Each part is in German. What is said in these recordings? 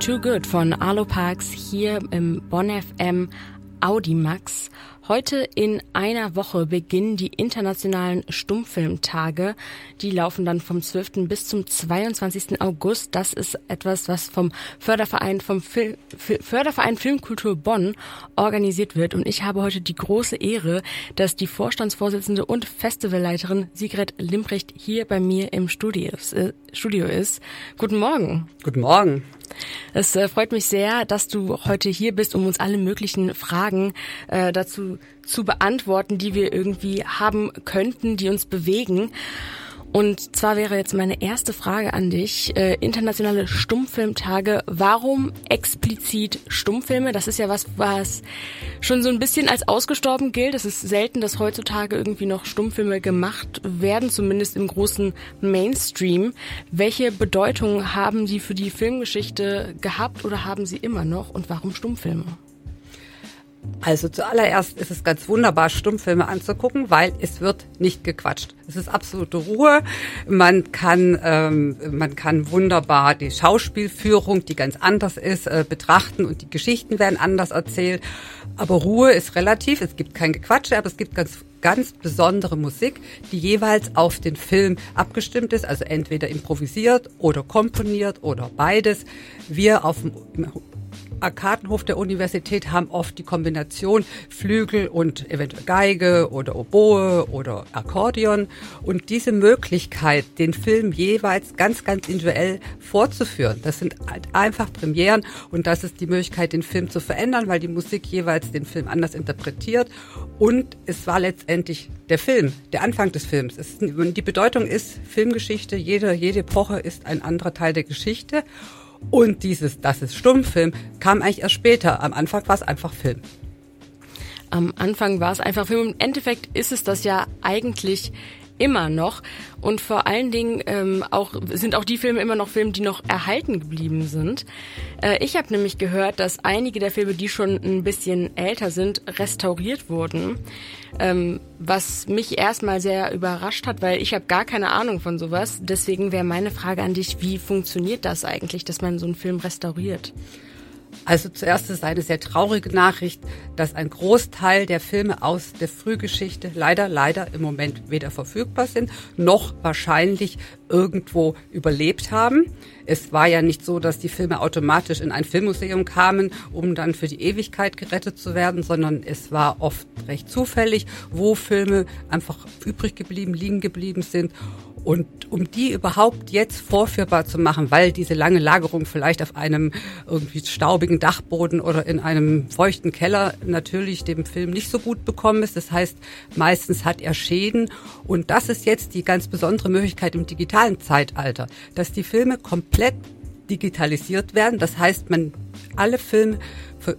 Too Good von Arlo Parks hier im Bonn FM Audimax. Heute in einer Woche beginnen die internationalen Stummfilmtage. Die laufen dann vom 12. bis zum 22. August. Das ist etwas, was vom Förderverein, vom Fil Förderverein Filmkultur Bonn organisiert wird. Und ich habe heute die große Ehre, dass die Vorstandsvorsitzende und Festivalleiterin Sigrid Limprecht hier bei mir im äh, Studio ist. Guten Morgen. Guten Morgen. Es äh, freut mich sehr, dass du heute hier bist, um uns alle möglichen Fragen äh, dazu zu beantworten, die wir irgendwie haben könnten, die uns bewegen. Und zwar wäre jetzt meine erste Frage an dich. Äh, internationale Stummfilmtage. Warum explizit Stummfilme? Das ist ja was, was schon so ein bisschen als ausgestorben gilt. Es ist selten, dass heutzutage irgendwie noch Stummfilme gemacht werden, zumindest im großen Mainstream. Welche Bedeutung haben sie für die Filmgeschichte gehabt oder haben sie immer noch? Und warum Stummfilme? Also zuallererst ist es ganz wunderbar, Stummfilme anzugucken, weil es wird nicht gequatscht. Es ist absolute Ruhe. Man kann, ähm, man kann wunderbar die Schauspielführung, die ganz anders ist, äh, betrachten und die Geschichten werden anders erzählt. Aber Ruhe ist relativ. Es gibt kein Gequatsche, aber es gibt ganz ganz besondere Musik, die jeweils auf den Film abgestimmt ist, also entweder improvisiert oder komponiert oder beides. Wir auf dem Arkadenhof der Universität haben oft die Kombination Flügel und eventuell Geige oder Oboe oder Akkordeon. Und diese Möglichkeit, den Film jeweils ganz, ganz individuell vorzuführen, das sind halt einfach Premieren und das ist die Möglichkeit, den Film zu verändern, weil die Musik jeweils den Film anders interpretiert. Und es war letztendlich der Film, der Anfang des Films. Es, die Bedeutung ist Filmgeschichte, jede, jede Epoche ist ein anderer Teil der Geschichte. Und dieses, das ist Stummfilm, kam eigentlich erst später. Am Anfang war es einfach Film. Am Anfang war es einfach Film. Im Endeffekt ist es das ja eigentlich immer noch. Und vor allen Dingen ähm, auch sind auch die Filme immer noch Filme, die noch erhalten geblieben sind. Äh, ich habe nämlich gehört, dass einige der Filme, die schon ein bisschen älter sind, restauriert wurden. Ähm, was mich erstmal sehr überrascht hat, weil ich habe gar keine Ahnung von sowas. Deswegen wäre meine Frage an dich, wie funktioniert das eigentlich, dass man so einen Film restauriert? Also zuerst ist eine sehr traurige Nachricht, dass ein Großteil der Filme aus der Frühgeschichte leider, leider im Moment weder verfügbar sind, noch wahrscheinlich irgendwo überlebt haben. Es war ja nicht so, dass die Filme automatisch in ein Filmmuseum kamen, um dann für die Ewigkeit gerettet zu werden, sondern es war oft recht zufällig, wo Filme einfach übrig geblieben, liegen geblieben sind. Und um die überhaupt jetzt vorführbar zu machen, weil diese lange Lagerung vielleicht auf einem irgendwie staubigen Dachboden oder in einem feuchten Keller natürlich dem Film nicht so gut bekommen ist. Das heißt, meistens hat er Schäden. Und das ist jetzt die ganz besondere Möglichkeit im digitalen Zeitalter, dass die Filme komplett digitalisiert werden. Das heißt, man alle Filme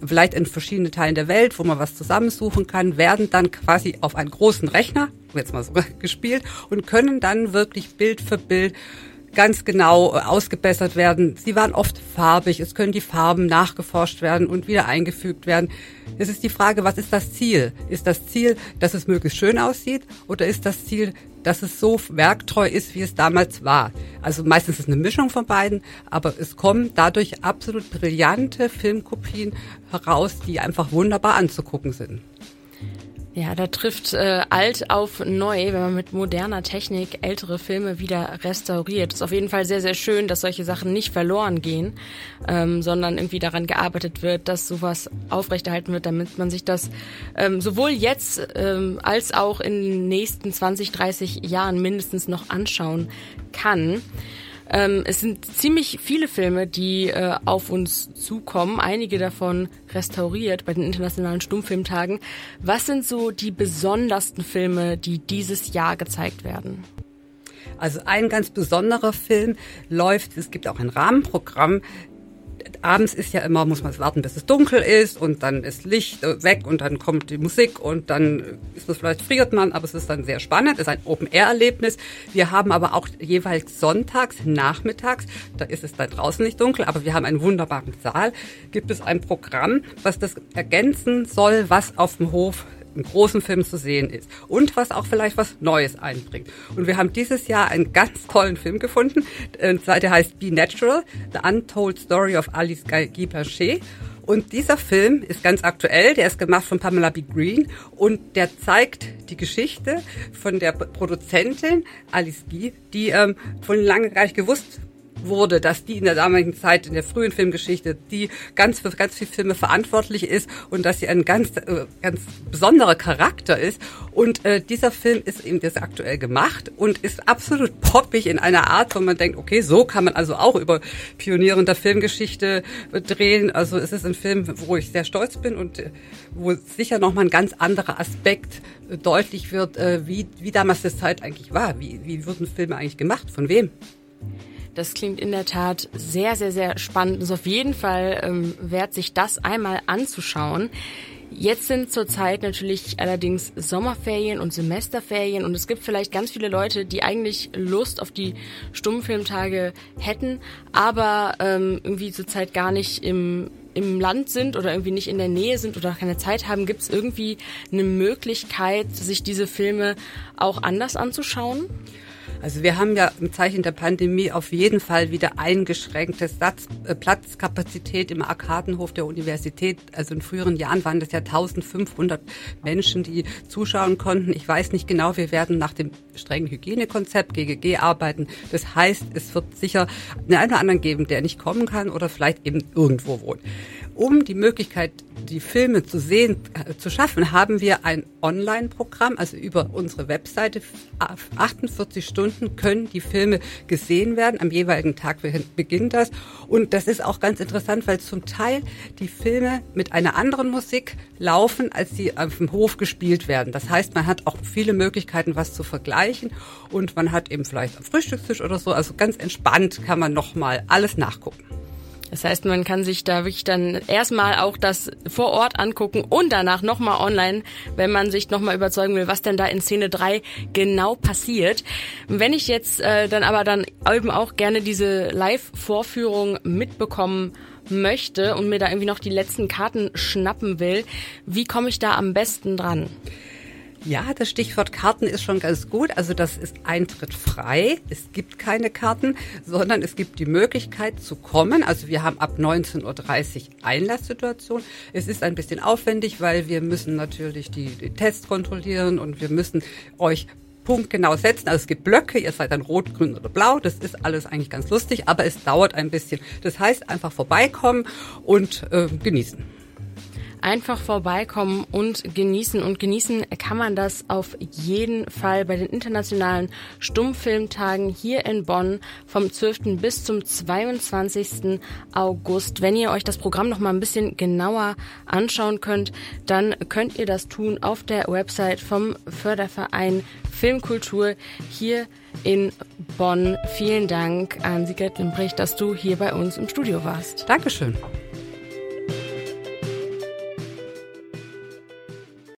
vielleicht in verschiedenen Teilen der Welt, wo man was zusammensuchen kann, werden dann quasi auf einen großen Rechner, jetzt mal so gespielt, und können dann wirklich Bild für Bild ganz genau äh, ausgebessert werden. Sie waren oft farbig, es können die Farben nachgeforscht werden und wieder eingefügt werden. Es ist die Frage, was ist das Ziel? Ist das Ziel, dass es möglichst schön aussieht oder ist das Ziel, dass es so werktreu ist, wie es damals war? Also meistens ist es eine Mischung von beiden, aber es kommen dadurch absolut brillante Filmkopien heraus, die einfach wunderbar anzugucken sind. Ja, da trifft äh, alt auf neu, wenn man mit moderner Technik ältere Filme wieder restauriert. Ist auf jeden Fall sehr, sehr schön, dass solche Sachen nicht verloren gehen, ähm, sondern irgendwie daran gearbeitet wird, dass sowas aufrechterhalten wird, damit man sich das ähm, sowohl jetzt ähm, als auch in den nächsten 20, 30 Jahren mindestens noch anschauen kann. Ähm, es sind ziemlich viele Filme, die äh, auf uns zukommen, einige davon restauriert bei den internationalen Stummfilmtagen. Was sind so die besondersten Filme, die dieses Jahr gezeigt werden? Also ein ganz besonderer Film läuft, es gibt auch ein Rahmenprogramm, abends ist ja immer, muss man warten, bis es dunkel ist und dann ist Licht äh, weg und dann kommt die Musik und dann ist es vielleicht friert man, aber es ist dann sehr spannend, es ist ein Open-Air-Erlebnis. Wir haben aber auch jeweils sonntags, nachmittags, da ist es da draußen nicht dunkel, aber wir haben einen wunderbaren Saal, gibt es ein Programm, was das ergänzen soll, was auf dem Hof in großen Filmen zu sehen ist und was auch vielleicht was Neues einbringt. Und wir haben dieses Jahr einen ganz tollen Film gefunden, der heißt Be Natural, The Untold Story of Alice Guy Blanchet. Und dieser Film ist ganz aktuell, der ist gemacht von Pamela B. Green und der zeigt die Geschichte von der Produzentin Alice Guy, die ähm, von lange gar nicht gewusst wurde, dass die in der damaligen Zeit, in der frühen Filmgeschichte, die ganz für ganz viele Filme verantwortlich ist und dass sie ein ganz, äh, ganz besonderer Charakter ist. Und äh, dieser Film ist eben das aktuell gemacht und ist absolut poppig in einer Art, wo man denkt, okay, so kann man also auch über Pioniere der Filmgeschichte drehen. Also es ist ein Film, wo ich sehr stolz bin und äh, wo sicher nochmal ein ganz anderer Aspekt äh, deutlich wird, äh, wie, wie damals das Zeit eigentlich war. Wie, wie wurden Filme eigentlich gemacht? Von wem? Das klingt in der Tat sehr, sehr, sehr spannend. Es ist auf jeden Fall ähm, wert, sich das einmal anzuschauen. Jetzt sind zurzeit natürlich allerdings Sommerferien und Semesterferien und es gibt vielleicht ganz viele Leute, die eigentlich Lust auf die Stummfilmtage hätten, aber ähm, irgendwie zurzeit gar nicht im im Land sind oder irgendwie nicht in der Nähe sind oder keine Zeit haben, gibt es irgendwie eine Möglichkeit, sich diese Filme auch anders anzuschauen? Also wir haben ja im Zeichen der Pandemie auf jeden Fall wieder eingeschränkte Satz, äh, Platzkapazität im Arkadenhof der Universität. Also in früheren Jahren waren das ja 1500 Menschen, die zuschauen konnten. Ich weiß nicht genau, wir werden nach dem strengen Hygienekonzept GGG arbeiten. Das heißt, es wird sicher einen oder anderen geben, der nicht kommen kann oder vielleicht eben irgendwo wohnt. Um die Möglichkeit, die Filme zu sehen, äh, zu schaffen, haben wir ein Online-Programm, also über unsere Webseite. 48 Stunden können die Filme gesehen werden. Am jeweiligen Tag beginnt das. Und das ist auch ganz interessant, weil zum Teil die Filme mit einer anderen Musik laufen, als sie auf dem Hof gespielt werden. Das heißt, man hat auch viele Möglichkeiten, was zu vergleichen. Und man hat eben vielleicht am Frühstückstisch oder so, also ganz entspannt kann man nochmal alles nachgucken. Das heißt, man kann sich da wirklich dann erstmal auch das vor Ort angucken und danach nochmal online, wenn man sich nochmal überzeugen will, was denn da in Szene 3 genau passiert. Wenn ich jetzt äh, dann aber dann eben auch gerne diese Live-Vorführung mitbekommen möchte und mir da irgendwie noch die letzten Karten schnappen will, wie komme ich da am besten dran? Ja, das Stichwort Karten ist schon ganz gut. Also das ist Eintritt frei. Es gibt keine Karten, sondern es gibt die Möglichkeit zu kommen. Also wir haben ab 19.30 Uhr Einlasssituation. Es ist ein bisschen aufwendig, weil wir müssen natürlich die, die Tests kontrollieren und wir müssen euch punktgenau setzen. Also es gibt Blöcke, ihr seid dann rot, grün oder blau. Das ist alles eigentlich ganz lustig, aber es dauert ein bisschen. Das heißt, einfach vorbeikommen und äh, genießen einfach vorbeikommen und genießen. Und genießen kann man das auf jeden Fall bei den internationalen Stummfilmtagen hier in Bonn vom 12. bis zum 22. August. Wenn ihr euch das Programm noch mal ein bisschen genauer anschauen könnt, dann könnt ihr das tun auf der Website vom Förderverein Filmkultur hier in Bonn. Vielen Dank an Sigrid Limbrich, dass du hier bei uns im Studio warst. Dankeschön.